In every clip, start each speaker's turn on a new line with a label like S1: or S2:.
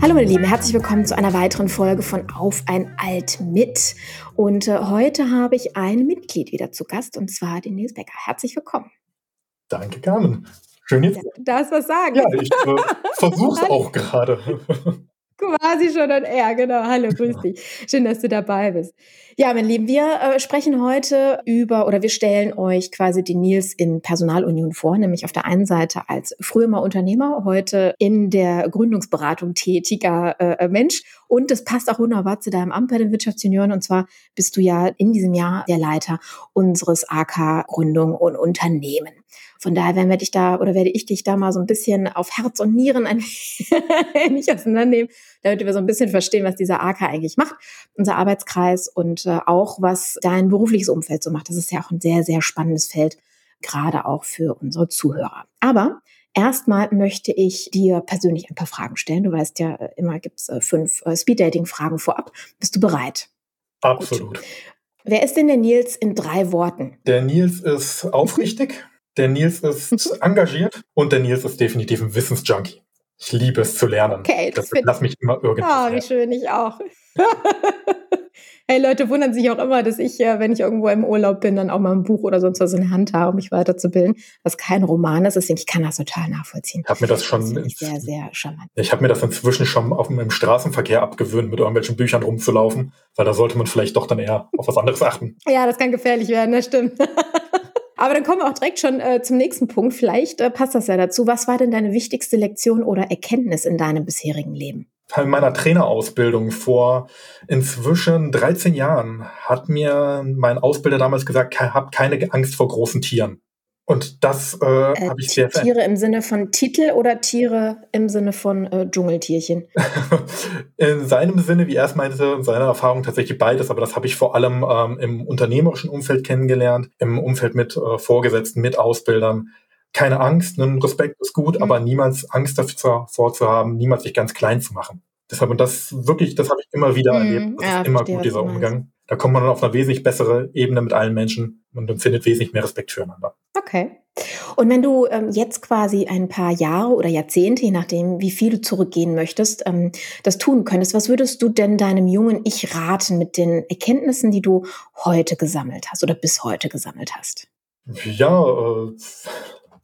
S1: Hallo meine Lieben, herzlich willkommen zu einer weiteren Folge von Auf ein Alt mit. Und äh, heute habe ich ein Mitglied wieder zu Gast und zwar den Nils Becker. Herzlich willkommen.
S2: Danke, Carmen. Schön jetzt.
S1: Ja, darfst was sagen?
S2: Ja, ich äh, versuche es auch gerade.
S1: Quasi schon on air, genau. Hallo, grüß dich. Schön, dass du dabei bist. Ja, mein Lieben, wir äh, sprechen heute über oder wir stellen euch quasi die Nils in Personalunion vor, nämlich auf der einen Seite als früher mal Unternehmer, heute in der Gründungsberatung tätiger äh, Mensch. Und das passt auch wunderbar zu deinem Amt bei den Wirtschaftsjunioren. Und zwar bist du ja in diesem Jahr der Leiter unseres AK Gründung und Unternehmen. Von daher werden wir dich da oder werde ich dich da mal so ein bisschen auf Herz und Nieren ein wenig auseinandernehmen, damit wir so ein bisschen verstehen, was dieser AK eigentlich macht, unser Arbeitskreis und äh, auch was dein berufliches Umfeld so macht. Das ist ja auch ein sehr, sehr spannendes Feld, gerade auch für unsere Zuhörer. Aber Erstmal möchte ich dir persönlich ein paar Fragen stellen. Du weißt ja, äh, immer gibt es äh, fünf Speed-Dating-Fragen vorab. Bist du bereit?
S2: Absolut. Gut.
S1: Wer ist denn der Nils in drei Worten?
S2: Der Nils ist aufrichtig, der Nils ist engagiert und der Nils ist definitiv ein Wissensjunkie. Ich liebe es zu lernen.
S1: Okay,
S2: das lass mich immer irgendwas.
S1: Oh, wie schön, ich auch. hey, Leute wundern sich auch immer, dass ich, wenn ich irgendwo im Urlaub bin, dann auch mal ein Buch oder sonst was in der Hand habe, um mich weiterzubilden, was kein Roman ist. Deswegen, ich kann das total nachvollziehen.
S2: Ich habe mir das schon
S1: das sehr, sehr charmant.
S2: Ich habe mir das inzwischen schon auf dem Straßenverkehr abgewöhnt, mit irgendwelchen Büchern rumzulaufen, weil da sollte man vielleicht doch dann eher auf was anderes achten.
S1: Ja, das kann gefährlich werden, das stimmt. Aber dann kommen wir auch direkt schon äh, zum nächsten Punkt. Vielleicht äh, passt das ja dazu. Was war denn deine wichtigste Lektion oder Erkenntnis in deinem bisherigen Leben?
S2: In meiner Trainerausbildung vor inzwischen 13 Jahren hat mir mein Ausbilder damals gesagt, hab keine Angst vor großen Tieren. Und das äh, äh, habe ich sehr
S1: Tiere im Sinne von Titel oder Tiere im Sinne von äh, Dschungeltierchen?
S2: in seinem Sinne, wie er es meinte, in seiner Erfahrung tatsächlich beides, aber das habe ich vor allem ähm, im unternehmerischen Umfeld kennengelernt, im Umfeld mit äh, Vorgesetzten, mit Ausbildern. Keine Angst, ne? Respekt ist gut, mhm. aber niemals Angst davor zu haben, niemals sich ganz klein zu machen. Deshalb, und das wirklich, das habe ich immer wieder mhm. erlebt. Das ja, ist immer gut, dieser Umgang. Da kommt man dann auf eine wesentlich bessere Ebene mit allen Menschen und empfindet wesentlich mehr Respekt füreinander.
S1: Okay. Und wenn du ähm, jetzt quasi ein paar Jahre oder Jahrzehnte, je nachdem, wie viel du zurückgehen möchtest, ähm, das tun könntest, was würdest du denn deinem jungen Ich raten mit den Erkenntnissen, die du heute gesammelt hast oder bis heute gesammelt hast?
S2: Ja, äh,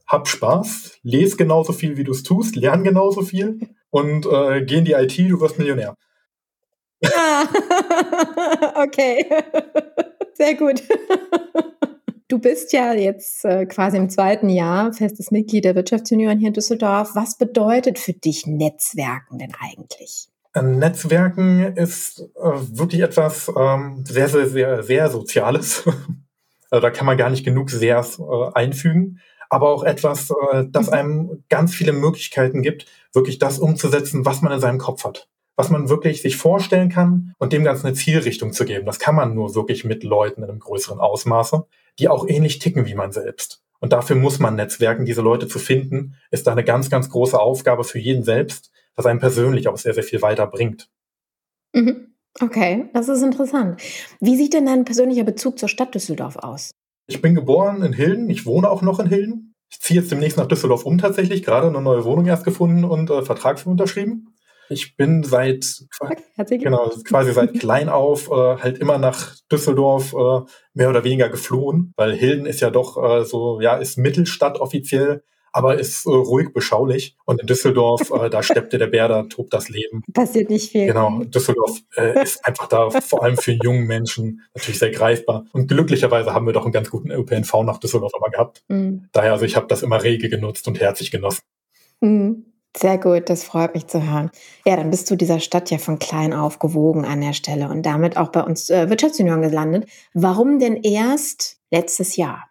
S2: hab Spaß, lese genauso viel, wie du es tust, lern genauso viel und äh, geh in die IT, du wirst Millionär.
S1: Ah, okay, sehr gut. Du bist ja jetzt äh, quasi im zweiten Jahr festes Mitglied der Wirtschaftsunion hier in Düsseldorf. Was bedeutet für dich Netzwerken denn eigentlich?
S2: Ähm, Netzwerken ist äh, wirklich etwas ähm, sehr, sehr, sehr, sehr Soziales. also da kann man gar nicht genug sehr äh, einfügen. Aber auch etwas, äh, das mhm. einem ganz viele Möglichkeiten gibt, wirklich das umzusetzen, was man in seinem Kopf hat was man wirklich sich vorstellen kann und dem Ganzen eine Zielrichtung zu geben. Das kann man nur wirklich mit Leuten in einem größeren Ausmaße, die auch ähnlich ticken wie man selbst. Und dafür muss man netzwerken. Diese Leute zu finden, ist da eine ganz, ganz große Aufgabe für jeden selbst, was einem persönlich auch sehr, sehr viel weiterbringt.
S1: Mhm. Okay, das ist interessant. Wie sieht denn dein persönlicher Bezug zur Stadt Düsseldorf aus?
S2: Ich bin geboren in Hilden, ich wohne auch noch in Hilden. Ich ziehe jetzt demnächst nach Düsseldorf um tatsächlich, gerade eine neue Wohnung erst gefunden und äh, Vertrag unterschrieben. Ich bin seit genau, quasi seit klein auf äh, halt immer nach Düsseldorf äh, mehr oder weniger geflohen, weil Hilden ist ja doch äh, so, ja, ist Mittelstadt offiziell, aber ist äh, ruhig beschaulich. Und in Düsseldorf, äh, da steppte der Bär, da tobt das Leben.
S1: Passiert nicht viel.
S2: Genau, Düsseldorf äh, ist einfach da vor allem für jungen Menschen natürlich sehr greifbar. Und glücklicherweise haben wir doch einen ganz guten ÖPNV nach Düsseldorf aber gehabt. Mhm. Daher, also ich habe das immer rege genutzt und herzlich genossen.
S1: Mhm. Sehr gut, das freut mich zu hören. Ja, dann bist du dieser Stadt ja von klein auf gewogen an der Stelle und damit auch bei uns äh, Wirtschaftsunion gelandet. Warum denn erst letztes Jahr?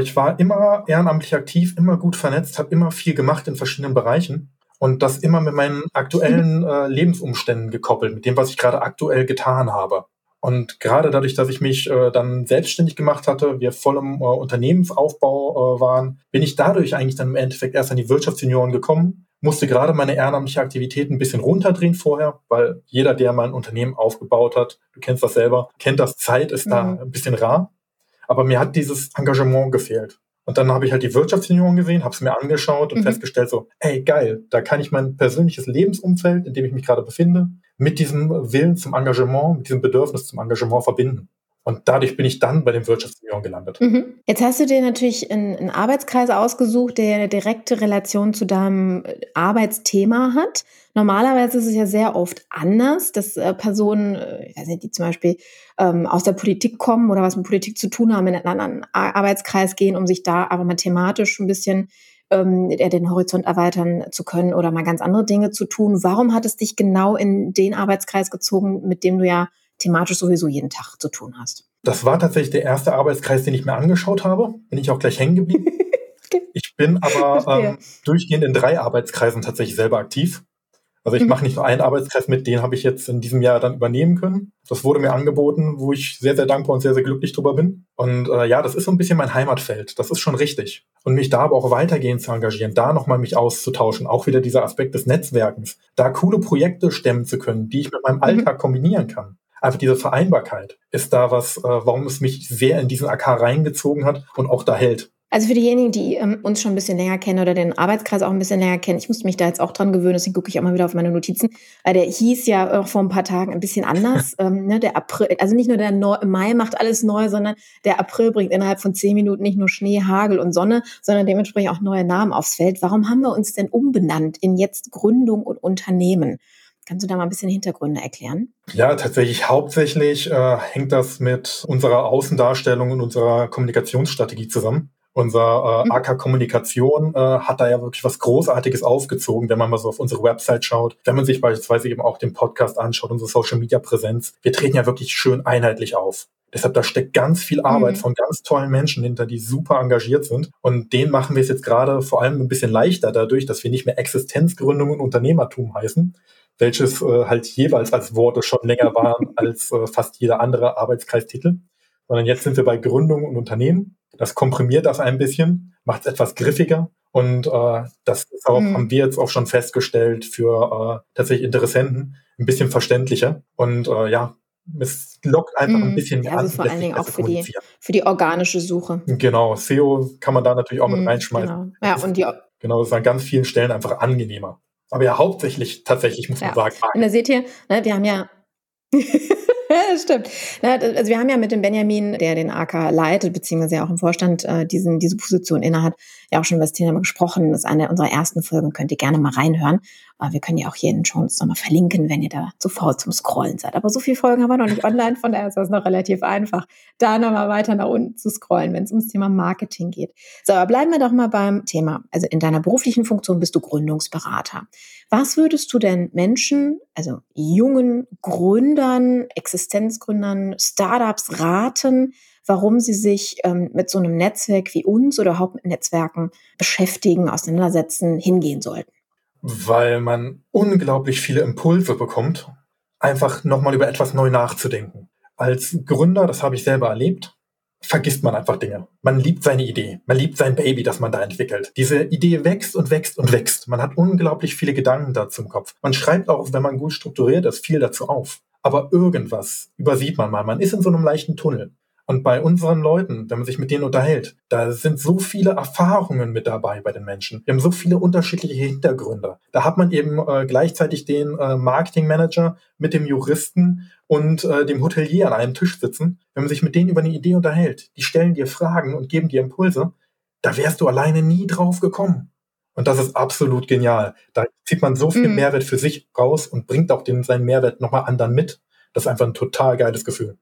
S2: Ich war immer ehrenamtlich aktiv, immer gut vernetzt, habe immer viel gemacht in verschiedenen Bereichen und das immer mit meinen aktuellen äh, Lebensumständen gekoppelt, mit dem, was ich gerade aktuell getan habe. Und gerade dadurch, dass ich mich äh, dann selbstständig gemacht hatte, wir voll im äh, Unternehmensaufbau äh, waren, bin ich dadurch eigentlich dann im Endeffekt erst an die Wirtschaftsjunioren gekommen, musste gerade meine ehrenamtliche Aktivität ein bisschen runterdrehen vorher, weil jeder, der mal ein Unternehmen aufgebaut hat, du kennst das selber, kennt das, Zeit ist mhm. da ein bisschen rar. Aber mir hat dieses Engagement gefehlt. Und dann habe ich halt die Wirtschaftsunion gesehen, habe es mir angeschaut und mhm. festgestellt so, ey geil, da kann ich mein persönliches Lebensumfeld, in dem ich mich gerade befinde, mit diesem Willen zum Engagement, mit diesem Bedürfnis zum Engagement verbinden. Und dadurch bin ich dann bei den Wirtschaftsunion gelandet.
S1: Mhm. Jetzt hast du dir natürlich einen, einen Arbeitskreis ausgesucht, der eine direkte Relation zu deinem äh, Arbeitsthema hat. Normalerweise ist es ja sehr oft anders, dass äh, Personen, äh, ich weiß nicht, die zum Beispiel ähm, aus der Politik kommen oder was mit Politik zu tun haben, in einen anderen Arbeitskreis gehen, um sich da aber mal thematisch ein bisschen ähm, den Horizont erweitern zu können oder mal ganz andere Dinge zu tun. Warum hat es dich genau in den Arbeitskreis gezogen, mit dem du ja thematisch sowieso jeden Tag zu tun hast?
S2: Das war tatsächlich der erste Arbeitskreis, den ich mir angeschaut habe. Bin ich auch gleich hängen geblieben. okay. Ich bin aber ähm, durchgehend in drei Arbeitskreisen tatsächlich selber aktiv. Also ich mhm. mache nicht nur einen Arbeitskreis mit, den habe ich jetzt in diesem Jahr dann übernehmen können. Das wurde mir angeboten, wo ich sehr, sehr dankbar und sehr, sehr glücklich drüber bin. Und äh, ja, das ist so ein bisschen mein Heimatfeld. Das ist schon richtig. Und mich da aber auch weitergehend zu engagieren, da nochmal mich auszutauschen, auch wieder dieser Aspekt des Netzwerkens, da coole Projekte stemmen zu können, die ich mit meinem mhm. Alltag kombinieren kann einfach diese Vereinbarkeit ist da was, äh, warum es mich sehr in diesen AK reingezogen hat und auch da hält.
S1: Also für diejenigen, die ähm, uns schon ein bisschen länger kennen oder den Arbeitskreis auch ein bisschen länger kennen, ich musste mich da jetzt auch dran gewöhnen, deswegen gucke ich auch mal wieder auf meine Notizen. Weil der hieß ja auch vor ein paar Tagen ein bisschen anders. ähm, ne, der April, also nicht nur der Neu Mai macht alles neu, sondern der April bringt innerhalb von zehn Minuten nicht nur Schnee, Hagel und Sonne, sondern dementsprechend auch neue Namen aufs Feld. Warum haben wir uns denn umbenannt in jetzt Gründung und Unternehmen? Kannst du da mal ein bisschen Hintergründe erklären?
S2: Ja, tatsächlich hauptsächlich äh, hängt das mit unserer Außendarstellung und unserer Kommunikationsstrategie zusammen. Unser äh, mhm. AK Kommunikation äh, hat da ja wirklich was Großartiges aufgezogen, wenn man mal so auf unsere Website schaut, wenn man sich beispielsweise eben auch den Podcast anschaut, unsere Social Media Präsenz. Wir treten ja wirklich schön einheitlich auf. Deshalb, da steckt ganz viel Arbeit mhm. von ganz tollen Menschen hinter, die super engagiert sind. Und denen machen wir es jetzt gerade vor allem ein bisschen leichter dadurch, dass wir nicht mehr Existenzgründung und Unternehmertum heißen, welches äh, halt jeweils als Worte schon länger waren als äh, fast jeder andere Arbeitskreistitel. Sondern jetzt sind wir bei Gründung und Unternehmen. Das komprimiert das ein bisschen, macht es etwas griffiger. Und äh, das ist auch, mhm. haben wir jetzt auch schon festgestellt, für äh, tatsächlich Interessenten ein bisschen verständlicher. Und äh, ja, es lockt einfach mhm. ein bisschen
S1: mehr also an. vor allen Dingen auch für die, für die organische Suche.
S2: Genau, SEO kann man da natürlich auch mhm, mit reinschmeißen.
S1: Genau. Ja, und die,
S2: genau, das ist an ganz vielen Stellen einfach angenehmer. Aber ja, hauptsächlich tatsächlich, muss ja. man sagen.
S1: Und da seht ihr, ne, wir haben ja das stimmt. Also wir haben ja mit dem Benjamin, der den AK leitet, beziehungsweise auch im Vorstand äh, diesen, diese Position innehat, ja auch schon über das Thema gesprochen. Das ist eine unserer ersten Folgen, könnt ihr gerne mal reinhören. Wir können ja auch hier in den Shows nochmal verlinken, wenn ihr da zu faul zum Scrollen seid. Aber so viele Folgen haben wir noch nicht online, von daher ist das noch relativ einfach, da nochmal weiter nach unten zu scrollen, wenn es ums Thema Marketing geht. So, aber bleiben wir doch mal beim Thema. Also in deiner beruflichen Funktion bist du Gründungsberater. Was würdest du denn Menschen, also jungen Gründern, Existenzgründern, Startups raten, warum sie sich ähm, mit so einem Netzwerk wie uns oder überhaupt mit Netzwerken beschäftigen, auseinandersetzen, hingehen sollten?
S2: weil man unglaublich viele Impulse bekommt, einfach nochmal über etwas neu nachzudenken. Als Gründer, das habe ich selber erlebt, vergisst man einfach Dinge. Man liebt seine Idee, man liebt sein Baby, das man da entwickelt. Diese Idee wächst und wächst und wächst. Man hat unglaublich viele Gedanken dazu im Kopf. Man schreibt auch, wenn man gut strukturiert ist, viel dazu auf. Aber irgendwas übersieht man mal. Man ist in so einem leichten Tunnel. Und bei unseren Leuten, wenn man sich mit denen unterhält, da sind so viele Erfahrungen mit dabei bei den Menschen. Wir haben so viele unterschiedliche Hintergründe. Da hat man eben äh, gleichzeitig den äh, Marketingmanager mit dem Juristen und äh, dem Hotelier an einem Tisch sitzen. Wenn man sich mit denen über eine Idee unterhält, die stellen dir Fragen und geben dir Impulse, da wärst du alleine nie drauf gekommen. Und das ist absolut genial. Da zieht man so viel mhm. Mehrwert für sich raus und bringt auch den, seinen Mehrwert nochmal anderen mit. Das ist einfach ein total geiles Gefühl.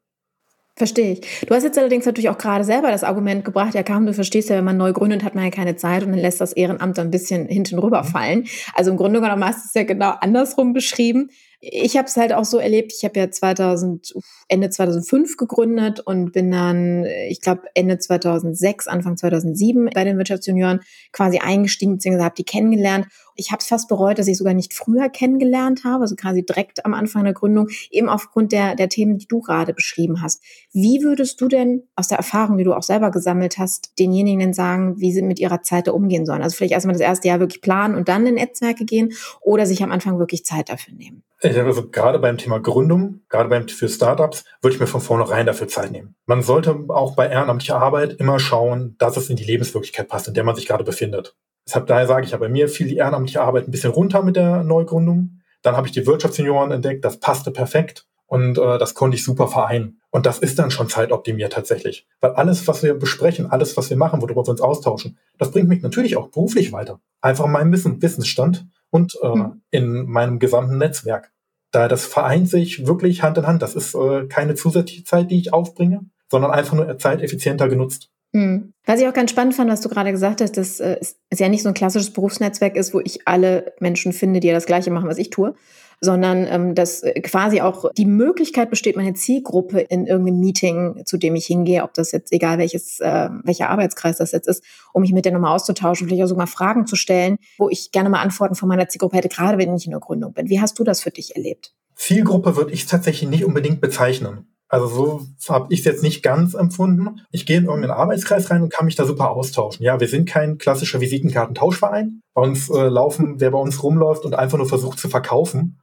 S1: Verstehe ich. Du hast jetzt allerdings natürlich auch gerade selber das Argument gebracht, ja Karim, du verstehst ja, wenn man neu gründet, hat man ja keine Zeit und dann lässt das Ehrenamt ein bisschen hinten rüberfallen. Also im Grunde genommen hast du es ja genau andersrum beschrieben. Ich habe es halt auch so erlebt, ich habe ja 2000, Ende 2005 gegründet und bin dann, ich glaube, Ende 2006, Anfang 2007 bei den Wirtschaftsjunioren quasi eingestiegen, beziehungsweise habe die kennengelernt ich habe es fast bereut, dass ich sogar nicht früher kennengelernt habe, also quasi direkt am Anfang der Gründung, eben aufgrund der, der Themen, die du gerade beschrieben hast. Wie würdest du denn aus der Erfahrung, die du auch selber gesammelt hast, denjenigen sagen, wie sie mit ihrer Zeit da umgehen sollen? Also vielleicht erstmal das erste Jahr wirklich planen und dann in Netzwerke gehen oder sich am Anfang wirklich Zeit dafür nehmen?
S2: Also gerade beim Thema Gründung, gerade beim für Startups, würde ich mir von vornherein dafür Zeit nehmen. Man sollte auch bei ehrenamtlicher Arbeit immer schauen, dass es in die Lebenswirklichkeit passt, in der man sich gerade befindet. Deshalb daher sage ich ja, bei mir fiel die ehrenamtliche Arbeit ein bisschen runter mit der Neugründung. Dann habe ich die Wirtschaftssenioren entdeckt, das passte perfekt und äh, das konnte ich super vereinen. Und das ist dann schon zeitoptimiert tatsächlich. Weil alles, was wir besprechen, alles, was wir machen, worüber wir uns austauschen, das bringt mich natürlich auch beruflich weiter. Einfach in meinem Wissen, Wissensstand und äh, mhm. in meinem gesamten Netzwerk. Da das vereint sich wirklich Hand in Hand. Das ist äh, keine zusätzliche Zeit, die ich aufbringe, sondern einfach nur Zeit effizienter genutzt.
S1: Mhm. Was ich auch ganz spannend fand, was du gerade gesagt hast, dass äh, es ja nicht so ein klassisches Berufsnetzwerk ist, wo ich alle Menschen finde, die ja das Gleiche machen, was ich tue, sondern ähm, dass äh, quasi auch die Möglichkeit besteht, meine Zielgruppe in irgendeinem Meeting, zu dem ich hingehe, ob das jetzt egal welches, äh, welcher Arbeitskreis das jetzt ist, um mich mit der nochmal auszutauschen, vielleicht auch sogar Fragen zu stellen, wo ich gerne mal Antworten von meiner Zielgruppe hätte, gerade wenn ich in der Gründung bin. Wie hast du das für dich erlebt?
S2: Zielgruppe würde ich tatsächlich nicht unbedingt bezeichnen. Also so habe ich es jetzt nicht ganz empfunden. Ich gehe in irgendeinen Arbeitskreis rein und kann mich da super austauschen. Ja, wir sind kein klassischer Visitenkartentauschverein. Bei uns äh, laufen, wer bei uns rumläuft und einfach nur versucht zu verkaufen,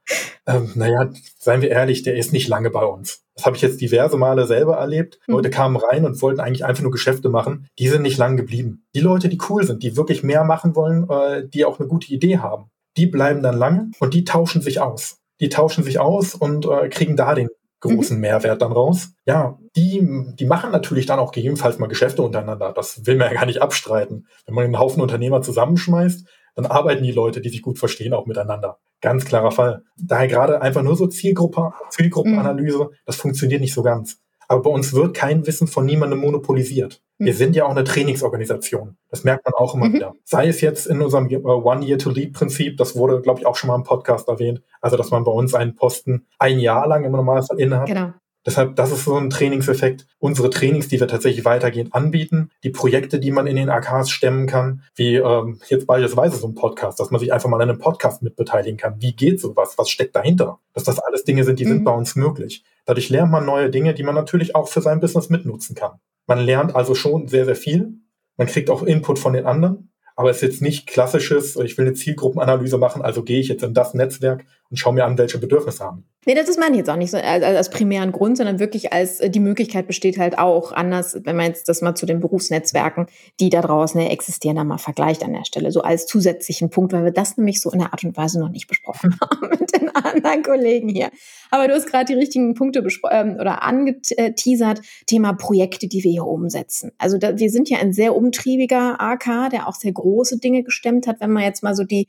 S2: ähm, naja, seien wir ehrlich, der ist nicht lange bei uns. Das habe ich jetzt diverse Male selber erlebt. Mhm. Leute kamen rein und wollten eigentlich einfach nur Geschäfte machen. Die sind nicht lang geblieben. Die Leute, die cool sind, die wirklich mehr machen wollen, äh, die auch eine gute Idee haben, die bleiben dann lange und die tauschen sich aus. Die tauschen sich aus und äh, kriegen da den großen mhm. Mehrwert dann raus. Ja, die, die machen natürlich dann auch gegebenenfalls mal Geschäfte untereinander. Das will man ja gar nicht abstreiten. Wenn man einen Haufen Unternehmer zusammenschmeißt, dann arbeiten die Leute, die sich gut verstehen, auch miteinander. Ganz klarer Fall. Daher gerade einfach nur so Zielgruppe, Zielgruppenanalyse, mhm. das funktioniert nicht so ganz. Aber bei uns wird kein Wissen von niemandem monopolisiert. Wir mhm. sind ja auch eine Trainingsorganisation. Das merkt man auch immer mhm. wieder. Sei es jetzt in unserem äh, One-Year-to-Lead-Prinzip, das wurde, glaube ich, auch schon mal im Podcast erwähnt. Also, dass man bei uns einen Posten ein Jahr lang im Normalfall innehat. Genau. Deshalb, das ist so ein Trainingseffekt. Unsere Trainings, die wir tatsächlich weitergehend anbieten, die Projekte, die man in den AKs stemmen kann, wie ähm, jetzt beispielsweise so ein Podcast, dass man sich einfach mal an einem Podcast mitbeteiligen kann. Wie geht sowas? Was steckt dahinter? Dass das alles Dinge sind, die mhm. sind bei uns möglich. Dadurch lernt man neue Dinge, die man natürlich auch für sein Business mitnutzen kann. Man lernt also schon sehr, sehr viel. Man kriegt auch Input von den anderen. Aber es ist jetzt nicht klassisches, ich will eine Zielgruppenanalyse machen, also gehe ich jetzt in das Netzwerk und schaue mir an, welche Bedürfnisse haben.
S1: Nee, das ist meine jetzt auch nicht so als, als primären Grund, sondern wirklich als äh, die Möglichkeit besteht halt auch anders, wenn man jetzt das mal zu den Berufsnetzwerken, die da draußen existieren, da mal vergleicht an der Stelle, so als zusätzlichen Punkt, weil wir das nämlich so in der Art und Weise noch nicht besprochen haben mit den anderen Kollegen hier. Aber du hast gerade die richtigen Punkte ähm, oder angeteasert, Thema Projekte, die wir hier umsetzen. Also da, wir sind ja ein sehr umtriebiger AK, der auch sehr große Dinge gestemmt hat, wenn man jetzt mal so die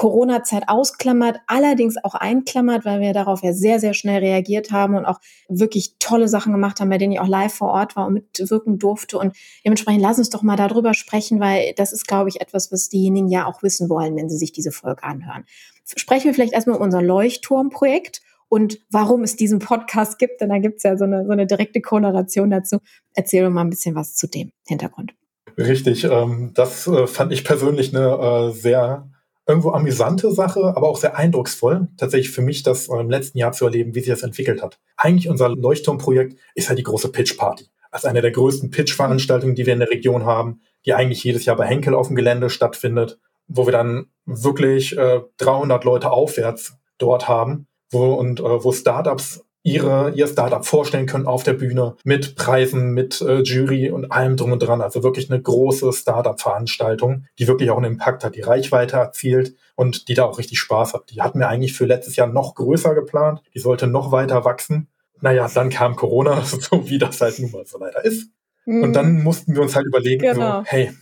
S1: Corona-Zeit ausklammert, allerdings auch einklammert, weil wir darauf ja sehr, sehr schnell reagiert haben und auch wirklich tolle Sachen gemacht haben, bei denen ich auch live vor Ort war und mitwirken durfte. Und dementsprechend lass uns doch mal darüber sprechen, weil das ist, glaube ich, etwas, was diejenigen ja auch wissen wollen, wenn sie sich diese Folge anhören. Sprechen wir vielleicht erstmal um unser Leuchtturmprojekt und warum es diesen Podcast gibt, denn da gibt es ja so eine, so eine direkte Korrelation dazu. Erzähl doch mal ein bisschen was zu dem Hintergrund.
S2: Richtig, ähm, das äh, fand ich persönlich eine äh, sehr irgendwo amüsante Sache, aber auch sehr eindrucksvoll, tatsächlich für mich das im letzten Jahr zu erleben, wie sich das entwickelt hat. Eigentlich unser Leuchtturmprojekt ist halt die große Pitch Party. Als eine der größten Pitch-Veranstaltungen, die wir in der Region haben, die eigentlich jedes Jahr bei Henkel auf dem Gelände stattfindet, wo wir dann wirklich äh, 300 Leute aufwärts dort haben, wo und äh, wo Startups ihre, ihr Startup vorstellen können auf der Bühne mit Preisen, mit äh, Jury und allem drum und dran. Also wirklich eine große Startup-Veranstaltung, die wirklich auch einen Impact hat, die Reichweite erzielt und die da auch richtig Spaß hat. Die hatten wir eigentlich für letztes Jahr noch größer geplant. Die sollte noch weiter wachsen. Naja, dann kam Corona, so wie das halt nun mal so leider ist. Mhm. Und dann mussten wir uns halt überlegen, genau. so, hey,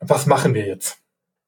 S2: was machen wir jetzt?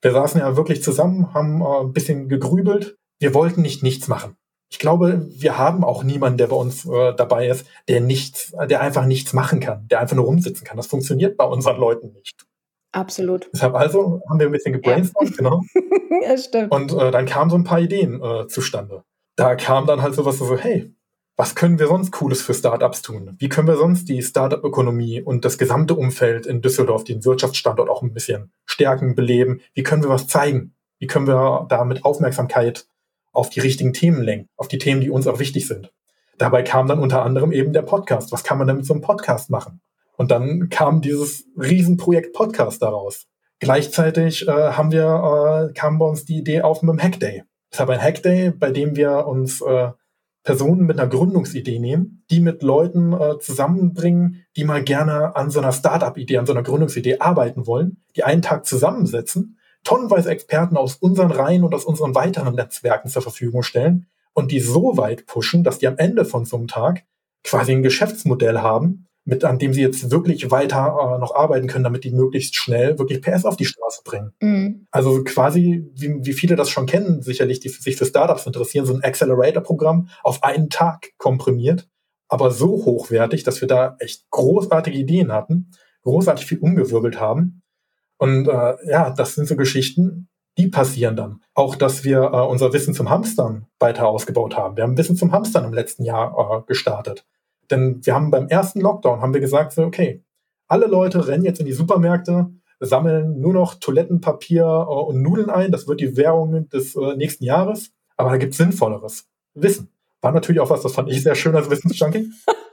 S2: Wir saßen ja wirklich zusammen, haben äh, ein bisschen gegrübelt. Wir wollten nicht nichts machen ich glaube, wir haben auch niemanden, der bei uns äh, dabei ist, der nichts, der einfach nichts machen kann, der einfach nur rumsitzen kann. Das funktioniert bei unseren Leuten nicht.
S1: Absolut.
S2: Deshalb also haben wir ein bisschen gebrainstormt, ja. genau.
S1: ja, stimmt.
S2: Und äh, dann kamen so ein paar Ideen äh, zustande. Da kam dann halt sowas so, hey, was können wir sonst Cooles für Startups tun? Wie können wir sonst die Startup-Ökonomie und das gesamte Umfeld in Düsseldorf, den Wirtschaftsstandort auch ein bisschen stärken, beleben? Wie können wir was zeigen? Wie können wir damit Aufmerksamkeit auf die richtigen Themen lenken, auf die Themen, die uns auch wichtig sind? Dabei kam dann unter anderem eben der Podcast. Was kann man denn mit so einem Podcast machen? Und dann kam dieses Riesenprojekt Podcast daraus. Gleichzeitig äh, haben wir, äh, kam bei uns die Idee auf mit dem Hackday. Das war ein Hackday, bei dem wir uns äh, Personen mit einer Gründungsidee nehmen, die mit Leuten äh, zusammenbringen, die mal gerne an so einer Startup-Idee, an so einer Gründungsidee arbeiten wollen, die einen Tag zusammensetzen, tonnenweise Experten aus unseren Reihen und aus unseren weiteren Netzwerken zur Verfügung stellen und die so weit pushen, dass die am Ende von so einem Tag quasi ein Geschäftsmodell haben, mit an dem sie jetzt wirklich weiter äh, noch arbeiten können, damit die möglichst schnell wirklich PS auf die Straße bringen. Mhm. Also quasi, wie, wie viele das schon kennen, sicherlich, die sich für Startups interessieren, so ein Accelerator-Programm auf einen Tag komprimiert, aber so hochwertig, dass wir da echt großartige Ideen hatten, großartig viel umgewirbelt haben. Und äh, ja, das sind so Geschichten, die passieren dann. Auch, dass wir äh, unser Wissen zum Hamstern weiter ausgebaut haben. Wir haben Wissen zum Hamstern im letzten Jahr äh, gestartet. Denn wir haben beim ersten Lockdown haben wir gesagt, so, okay, alle Leute rennen jetzt in die Supermärkte, sammeln nur noch Toilettenpapier äh, und Nudeln ein. Das wird die Währung des äh, nächsten Jahres. Aber da gibt es Sinnvolleres. Wissen. War natürlich auch was, das fand ich sehr schön als Wissensjunkie.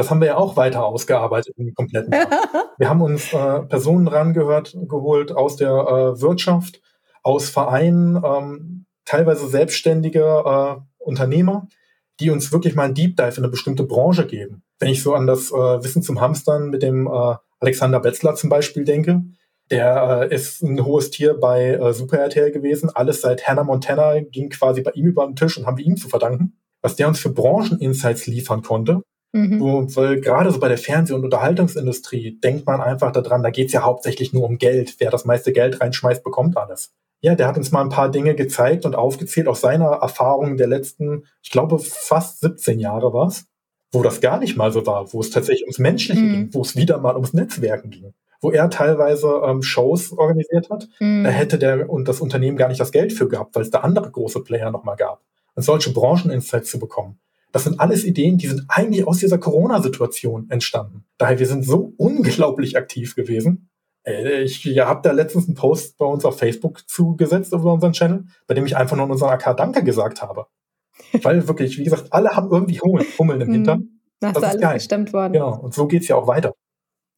S2: Das haben wir ja auch weiter ausgearbeitet im kompletten Jahr. Wir haben uns äh, Personen rangehört, geholt aus der äh, Wirtschaft, aus Vereinen, ähm, teilweise selbstständige äh, Unternehmer, die uns wirklich mal ein Deep Dive in eine bestimmte Branche geben. Wenn ich so an das äh, Wissen zum Hamstern mit dem äh, Alexander Betzler zum Beispiel denke, der äh, ist ein hohes Tier bei äh, Super RTL gewesen. Alles seit Hannah Montana ging quasi bei ihm über den Tisch und haben wir ihm zu verdanken. Was der uns für Brancheninsights liefern konnte. Mhm. Wo, weil gerade so bei der Fernseh- und Unterhaltungsindustrie denkt man einfach daran, da geht's ja hauptsächlich nur um Geld. Wer das meiste Geld reinschmeißt, bekommt alles. Ja, der hat uns mal ein paar Dinge gezeigt und aufgezählt aus seiner Erfahrung der letzten, ich glaube, fast 17 Jahre war's, wo das gar nicht mal so war, wo es tatsächlich ums Menschliche mhm. ging, wo es wieder mal ums Netzwerken ging, wo er teilweise ähm, Shows organisiert hat. Mhm. Da hätte der und das Unternehmen gar nicht das Geld für gehabt, weil es da andere große Player nochmal gab. Und solche Brancheninsights zu bekommen. Das sind alles Ideen, die sind eigentlich aus dieser Corona-Situation entstanden. Daher, wir sind so unglaublich aktiv gewesen äh, ich ja, habe da letztens einen Post bei uns auf Facebook zugesetzt über unseren Channel, bei dem ich einfach nur in unserer AK Danke gesagt habe. Weil wirklich, wie gesagt, alle haben irgendwie Hummeln, Hummeln im Hintern.
S1: Das, das ist alles geil. gestemmt worden.
S2: Genau, und so geht's ja auch weiter.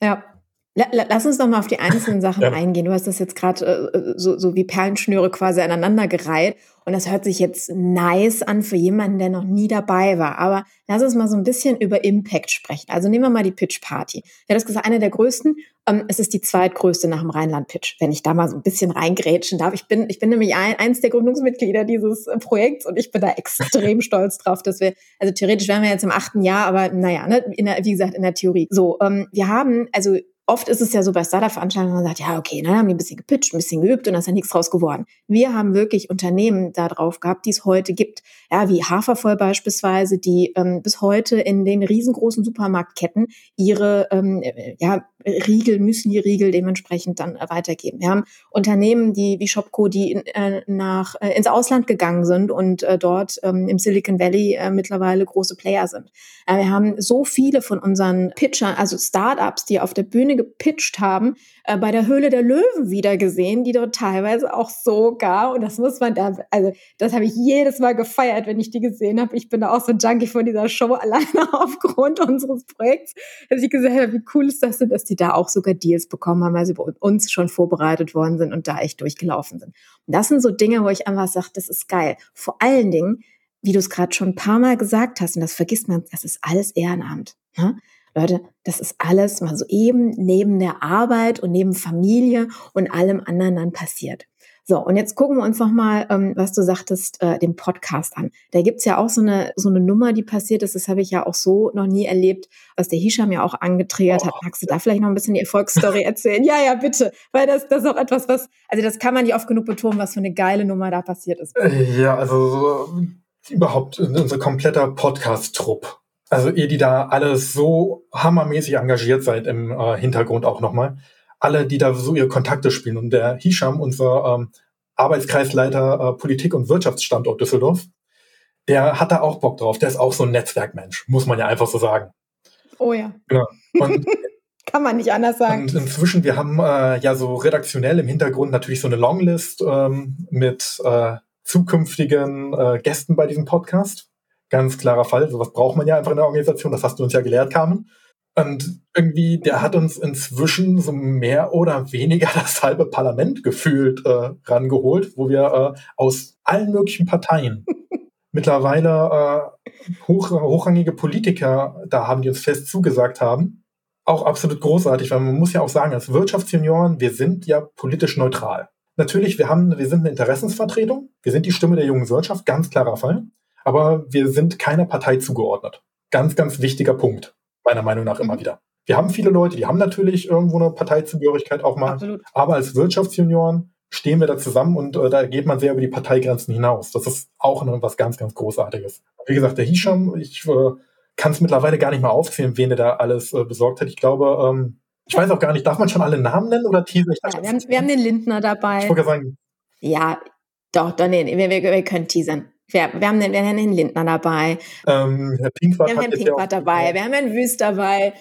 S1: Ja. Lass uns noch mal auf die einzelnen Sachen ja. eingehen. Du hast das jetzt gerade äh, so, so wie Perlenschnüre quasi aneinander gereiht. Und das hört sich jetzt nice an für jemanden, der noch nie dabei war. Aber lass uns mal so ein bisschen über Impact sprechen. Also nehmen wir mal die Pitch Party. Ja, das ist eine der größten. Ähm, es ist die zweitgrößte nach dem Rheinland-Pitch, wenn ich da mal so ein bisschen reingrätschen darf. Ich bin, ich bin nämlich ein, eins der Gründungsmitglieder dieses äh, Projekts und ich bin da extrem stolz drauf, dass wir, also theoretisch wären wir jetzt im achten Jahr, aber naja, ne, in der, wie gesagt, in der Theorie. So, ähm, wir haben, also oft ist es ja so bei Startup-Veranstaltungen, man sagt, ja, okay, dann haben die ein bisschen gepitcht, ein bisschen geübt und da ist ja nichts draus geworden. Wir haben wirklich Unternehmen da drauf gehabt, die es heute gibt. Ja, wie Hafervoll beispielsweise, die ähm, bis heute in den riesengroßen Supermarktketten ihre ähm, ja, Riegel, Müsli-Riegel dementsprechend dann äh, weitergeben. Wir haben Unternehmen, die wie Shopco, die äh, nach äh, ins Ausland gegangen sind und äh, dort ähm, im Silicon Valley äh, mittlerweile große Player sind. Äh, wir haben so viele von unseren Pitchern, also Startups, die auf der Bühne gepitcht haben, äh, bei der Höhle der Löwen wieder gesehen, die dort teilweise auch sogar, und das muss man da, also das habe ich jedes Mal gefeiert, wenn ich die gesehen habe. Ich bin da auch so ein Junkie von dieser Show alleine aufgrund unseres Projekts, dass ich gesagt habe, wie cool ist das denn, dass die da auch sogar Deals bekommen haben, weil sie bei uns schon vorbereitet worden sind und da echt durchgelaufen sind. Und das sind so Dinge, wo ich einfach sage, das ist geil. Vor allen Dingen, wie du es gerade schon ein paar Mal gesagt hast, und das vergisst man, das ist alles Ehrenamt. Ne? Leute, das ist alles mal so eben neben der Arbeit und neben Familie und allem anderen dann passiert. So, und jetzt gucken wir uns nochmal, ähm, was du sagtest, äh, den Podcast an. Da gibt's ja auch so eine, so eine Nummer, die passiert ist. Das habe ich ja auch so noch nie erlebt, was der Hisham ja auch angetriggert oh. hat. Magst du da vielleicht noch ein bisschen die Erfolgsstory erzählen? ja, ja, bitte. Weil das, das ist auch etwas, was, also das kann man nicht oft genug betonen, was für eine geile Nummer da passiert ist.
S2: Äh, ja, also so, überhaupt unser kompletter Podcast-Trupp also ihr, die da alle so hammermäßig engagiert seid im äh, Hintergrund auch nochmal, alle, die da so ihre Kontakte spielen. Und der Hisham, unser ähm, Arbeitskreisleiter äh, Politik und Wirtschaftsstandort Düsseldorf, der hat da auch Bock drauf. Der ist auch so ein Netzwerkmensch, muss man ja einfach so sagen.
S1: Oh ja.
S2: Genau. Und
S1: Kann man nicht anders sagen.
S2: Und inzwischen, wir haben äh, ja so redaktionell im Hintergrund natürlich so eine Longlist ähm, mit äh, zukünftigen äh, Gästen bei diesem Podcast. Ganz klarer Fall. Sowas braucht man ja einfach in der Organisation. Das hast du uns ja gelehrt, Carmen. Und irgendwie, der hat uns inzwischen so mehr oder weniger das halbe Parlament gefühlt äh, rangeholt, wo wir äh, aus allen möglichen Parteien mittlerweile äh, hoch, hochrangige Politiker da haben, die uns fest zugesagt haben. Auch absolut großartig, weil man muss ja auch sagen, als Wirtschaftsjunioren, wir sind ja politisch neutral. Natürlich, wir haben, wir sind eine Interessensvertretung, wir sind die Stimme der jungen Wirtschaft, ganz klarer Fall, aber wir sind keiner Partei zugeordnet. Ganz, ganz wichtiger Punkt meiner Meinung nach immer mhm. wieder. Wir haben viele Leute, die haben natürlich irgendwo eine Parteizugehörigkeit auch mal, Absolut. aber als Wirtschaftsjunioren stehen wir da zusammen und äh, da geht man sehr über die Parteigrenzen hinaus. Das ist auch ne, was ganz, ganz Großartiges. Wie gesagt, der Hisham, ich äh, kann es mittlerweile gar nicht mehr aufzählen, wen er da alles äh, besorgt hat. Ich glaube, ähm, ich weiß auch gar nicht, darf man schon alle Namen nennen oder teaser?
S1: Ja, wir, haben, wir haben den Lindner dabei.
S2: Ich wollte sagen.
S1: Ja, doch, doch nee, wir, wir, wir können teasern. Wir, wir, haben den, wir haben den Lindner dabei.
S2: Ähm, Herr Pinkwart
S1: wir haben Herrn Pinkwart dabei. Wir haben Herrn Wüst dabei.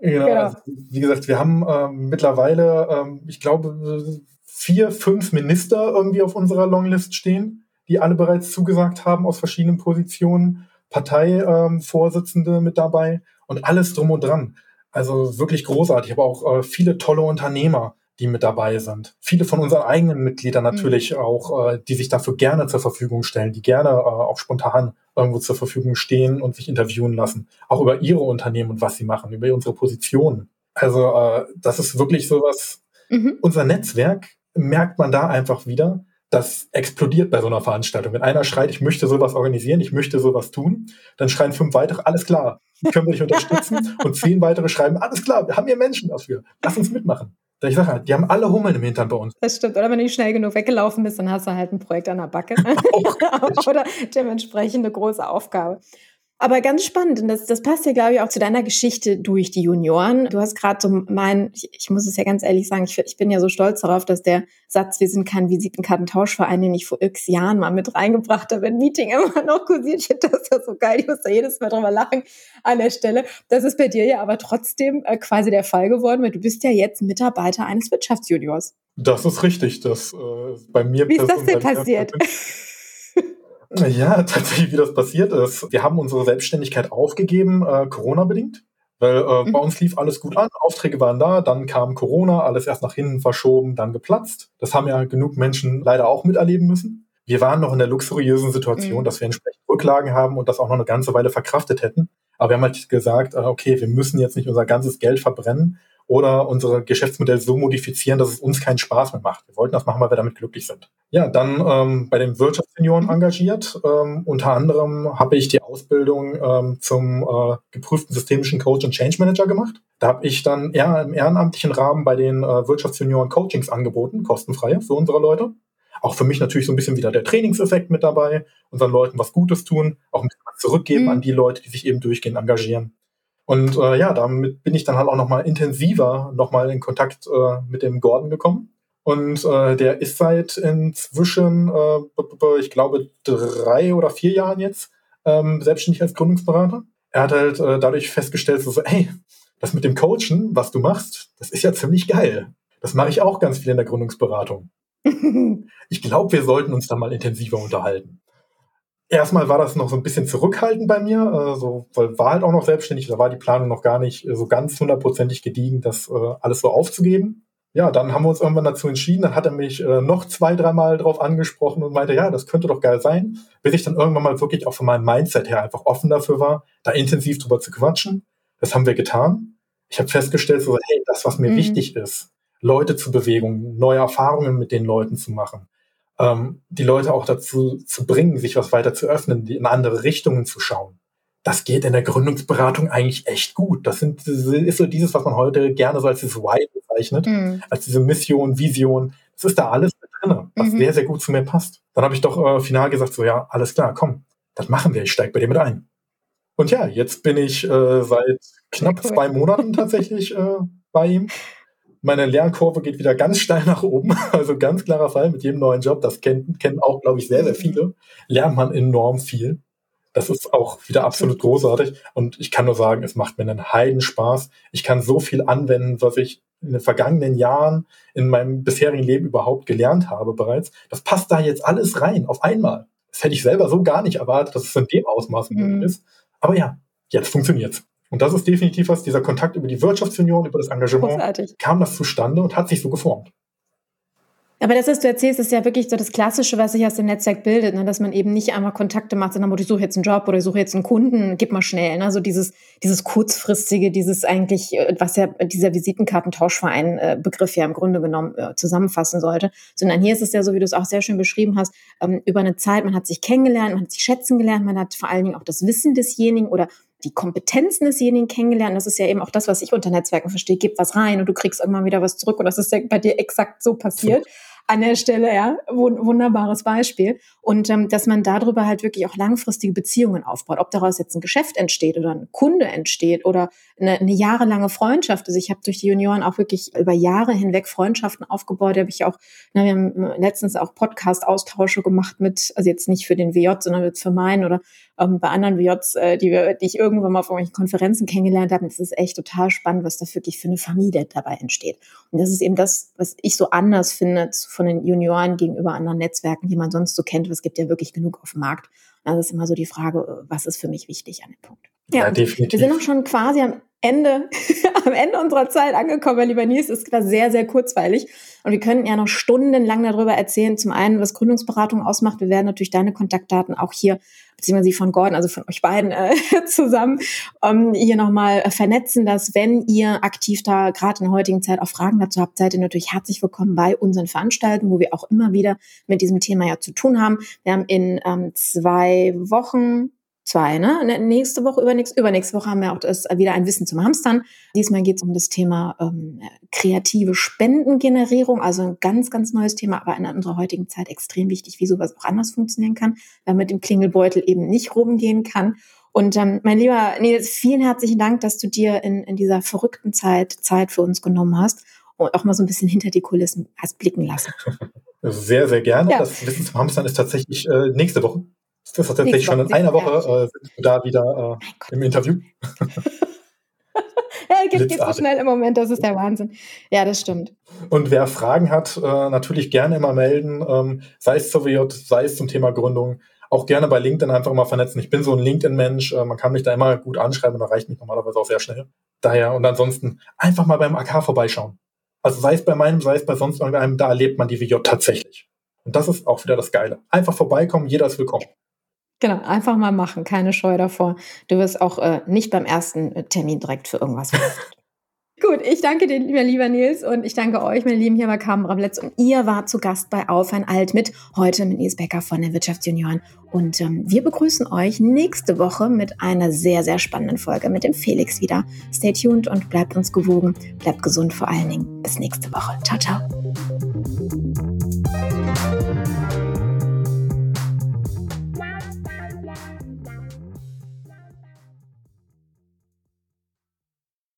S2: Genau. genau. Also, wie gesagt, wir haben ähm, mittlerweile, ähm, ich glaube, vier, fünf Minister irgendwie auf unserer Longlist stehen, die alle bereits zugesagt haben aus verschiedenen Positionen. Parteivorsitzende ähm, mit dabei und alles drum und dran. Also wirklich großartig, aber auch äh, viele tolle Unternehmer, die mit dabei sind. Viele von unseren eigenen Mitgliedern mhm. natürlich mhm. auch, äh, die sich dafür gerne zur Verfügung stellen, die gerne äh, auch spontan irgendwo zur Verfügung stehen und sich interviewen lassen. Auch über ihre Unternehmen und was sie machen, über unsere Positionen. Also äh, das ist wirklich sowas. Mhm. Unser Netzwerk merkt man da einfach wieder, das explodiert bei so einer Veranstaltung. Wenn einer schreit, ich möchte sowas organisieren, ich möchte sowas tun, dann schreien fünf weitere, alles klar, können wir dich unterstützen. und zehn weitere schreiben, alles klar, wir haben hier Menschen dafür, lass uns mitmachen. Ich sage halt, die haben alle Hummeln im Hintern bei uns.
S1: Das stimmt. Oder wenn du nicht schnell genug weggelaufen bist, dann hast du halt ein Projekt an der Backe. Oder dementsprechend eine große Aufgabe. Aber ganz spannend, und das, das passt ja, glaube ich, auch zu deiner Geschichte durch die Junioren. Du hast gerade so mein, ich, ich, muss es ja ganz ehrlich sagen, ich, ich bin ja so stolz darauf, dass der Satz, wir sind kein Visitenkartentauschverein, den ich vor x Jahren mal mit reingebracht habe, ein Meeting immer noch kursiert. Ich das ist ja so geil, ich muss da jedes Mal drüber lachen an der Stelle. Das ist bei dir ja aber trotzdem äh, quasi der Fall geworden, weil du bist ja jetzt Mitarbeiter eines Wirtschaftsjuniors.
S2: Das ist richtig, das äh, bei mir.
S1: Wie ist das denn passiert?
S2: Ja, tatsächlich, wie das passiert ist. Wir haben unsere Selbstständigkeit aufgegeben, äh, Corona-bedingt. Weil äh, mhm. bei uns lief alles gut an, Aufträge waren da, dann kam Corona, alles erst nach hinten verschoben, dann geplatzt. Das haben ja genug Menschen leider auch miterleben müssen. Wir waren noch in der luxuriösen Situation, mhm. dass wir entsprechend Rücklagen haben und das auch noch eine ganze Weile verkraftet hätten. Aber wir haben halt gesagt, äh, okay, wir müssen jetzt nicht unser ganzes Geld verbrennen oder unser Geschäftsmodell so modifizieren, dass es uns keinen Spaß mehr macht. Wir wollten das machen, weil wir damit glücklich sind. Ja, dann ähm, bei den Wirtschaftssenioren engagiert. Ähm, unter anderem habe ich die Ausbildung ähm, zum äh, geprüften systemischen Coach und Change Manager gemacht. Da habe ich dann eher im ehrenamtlichen Rahmen bei den äh, Wirtschaftssenioren Coachings angeboten, kostenfreie für unsere Leute. Auch für mich natürlich so ein bisschen wieder der Trainingseffekt mit dabei, unseren Leuten was Gutes tun, auch ein bisschen was zurückgeben mhm. an die Leute, die sich eben durchgehend engagieren. Und äh, ja, damit bin ich dann halt auch nochmal intensiver nochmal in Kontakt äh, mit dem Gordon gekommen. Und äh, der ist seit inzwischen, äh, ich glaube, drei oder vier Jahren jetzt ähm, selbstständig als Gründungsberater. Er hat halt äh, dadurch festgestellt, so, hey, das mit dem Coachen, was du machst, das ist ja ziemlich geil. Das mache ich auch ganz viel in der Gründungsberatung. ich glaube, wir sollten uns da mal intensiver unterhalten erstmal war das noch so ein bisschen zurückhaltend bei mir, äh, so, weil war halt auch noch selbstständig, da war die Planung noch gar nicht äh, so ganz hundertprozentig gediegen, das äh, alles so aufzugeben. Ja, dann haben wir uns irgendwann dazu entschieden, dann hat er mich äh, noch zwei, dreimal drauf angesprochen und meinte, ja, das könnte doch geil sein, bis ich dann irgendwann mal wirklich auch von meinem Mindset her einfach offen dafür war, da intensiv drüber zu quatschen. Das haben wir getan. Ich habe festgestellt, so, hey, das, was mir mhm. wichtig ist, Leute zu bewegen, neue Erfahrungen mit den Leuten zu machen, ähm, die Leute auch dazu zu bringen, sich was weiter zu öffnen, in andere Richtungen zu schauen. Das geht in der Gründungsberatung eigentlich echt gut. Das sind, ist so dieses, was man heute gerne so als dieses Why bezeichnet, mhm. als diese Mission, Vision. Das ist da alles mit drin, was mhm. sehr, sehr gut zu mir passt. Dann habe ich doch äh, final gesagt, so ja, alles klar, komm, das machen wir, ich steige bei dir mit ein. Und ja, jetzt bin ich äh, seit knapp cool. zwei Monaten tatsächlich äh, bei ihm. Meine Lernkurve geht wieder ganz steil nach oben. Also ganz klarer Fall mit jedem neuen Job. Das kennen, kennen auch, glaube ich, sehr, sehr viele. Lernt man enorm viel. Das ist auch wieder absolut großartig. Und ich kann nur sagen, es macht mir einen Heidenspaß. Ich kann so viel anwenden, was ich in den vergangenen Jahren in meinem bisherigen Leben überhaupt gelernt habe bereits. Das passt da jetzt alles rein, auf einmal. Das hätte ich selber so gar nicht erwartet, dass es in dem Ausmaß mhm. ist. Aber ja, jetzt funktioniert's. Und das ist definitiv was, dieser Kontakt über die Wirtschaftsunion, über das Engagement, Großartig. kam das zustande und hat sich so geformt.
S1: Aber das, was du erzählst, ist ja wirklich so das Klassische, was sich aus dem Netzwerk bildet, ne? dass man eben nicht einmal Kontakte macht, sondern ich suche jetzt einen Job oder ich suche jetzt einen Kunden, gib mal schnell. Ne? So dieses, dieses kurzfristige, dieses eigentlich, äh, was ja dieser Visitenkartentauschverein-Begriff ja im Grunde genommen äh, zusammenfassen sollte. Sondern hier ist es ja so, wie du es auch sehr schön beschrieben hast, ähm, über eine Zeit, man hat sich kennengelernt, man hat sich schätzen gelernt, man hat vor allen Dingen auch das Wissen desjenigen oder die Kompetenzen desjenigen kennengelernt. Das ist ja eben auch das, was ich unter Netzwerken verstehe. Gib was rein und du kriegst irgendwann wieder was zurück. Und das ist ja bei dir exakt so passiert an der Stelle, ja, wunderbares Beispiel. Und ähm, dass man darüber halt wirklich auch langfristige Beziehungen aufbaut. Ob daraus jetzt ein Geschäft entsteht oder ein Kunde entsteht oder eine, eine jahrelange Freundschaft. Also ich habe durch die Junioren auch wirklich über Jahre hinweg Freundschaften aufgebaut. Da habe ich auch, na, wir haben letztens auch Podcast-Austausche gemacht mit, also jetzt nicht für den WJ, sondern für meinen oder ähm, bei anderen WJs, äh, die, wir, die ich irgendwann mal auf irgendwelchen Konferenzen kennengelernt habe. Es ist echt total spannend, was da wirklich für eine Familie dabei entsteht. Und das ist eben das, was ich so anders finde von den Junioren gegenüber anderen Netzwerken, die man sonst so kennt. Es gibt ja wirklich genug auf dem Markt. Das ist immer so die Frage, was ist für mich wichtig an dem Punkt. Ja, ja definitiv. Wir sind auch schon quasi am Ende, am Ende unserer Zeit angekommen, lieber Nils. Es war sehr, sehr kurzweilig. Und wir könnten ja noch stundenlang darüber erzählen. Zum einen, was Gründungsberatung ausmacht. Wir werden natürlich deine Kontaktdaten auch hier, beziehungsweise von Gordon, also von euch beiden äh, zusammen, ähm, hier nochmal äh, vernetzen, dass wenn ihr aktiv da gerade in der heutigen Zeit auch Fragen dazu habt, seid ihr natürlich herzlich willkommen bei unseren Veranstaltungen, wo wir auch immer wieder mit diesem Thema ja zu tun haben. Wir haben in ähm, zwei Wochen zwei, ne? ne? Nächste Woche, übernächste, übernächste Woche haben wir auch das, äh, wieder ein Wissen zum Hamstern. Diesmal geht es um das Thema ähm, kreative Spendengenerierung, also ein ganz, ganz neues Thema, aber in unserer heutigen Zeit extrem wichtig, wie sowas auch anders funktionieren kann, weil man mit dem Klingelbeutel eben nicht rumgehen kann. Und ähm, mein lieber Nils, vielen herzlichen Dank, dass du dir in, in dieser verrückten Zeit Zeit für uns genommen hast und auch mal so ein bisschen hinter die Kulissen hast blicken lassen.
S2: Sehr, sehr gerne. Ja. Das Wissen zum Hamstern ist tatsächlich äh, nächste Woche. Das ist tatsächlich schon in einer Woche äh, sind wir da wieder äh, im Interview.
S1: ja, geht, geht so schnell im Moment, das ist der Wahnsinn. Ja, das stimmt.
S2: Und wer Fragen hat, äh, natürlich gerne immer melden, ähm, sei es zur WJ, sei es zum Thema Gründung. Auch gerne bei LinkedIn einfach mal vernetzen. Ich bin so ein LinkedIn-Mensch, äh, man kann mich da immer gut anschreiben und erreicht mich normalerweise auch sehr schnell. Daher und ansonsten einfach mal beim AK vorbeischauen. Also sei es bei meinem, sei es bei sonst irgendeinem, da erlebt man die WJ tatsächlich. Und das ist auch wieder das Geile. Einfach vorbeikommen, jeder ist willkommen.
S1: Genau, einfach mal machen, keine Scheu davor. Du wirst auch äh, nicht beim ersten äh, Termin direkt für irgendwas Gut, ich danke dir, lieber, lieber Nils, und ich danke euch, meine Lieben, hier bei Carmen. Und ihr wart zu Gast bei Auf ein Alt mit heute mit Nils Becker von der Wirtschaftsjunioren. Und ähm, wir begrüßen euch nächste Woche mit einer sehr, sehr spannenden Folge mit dem Felix wieder. Stay tuned und bleibt uns gewogen, bleibt gesund vor allen Dingen. Bis nächste Woche. Ciao, ciao.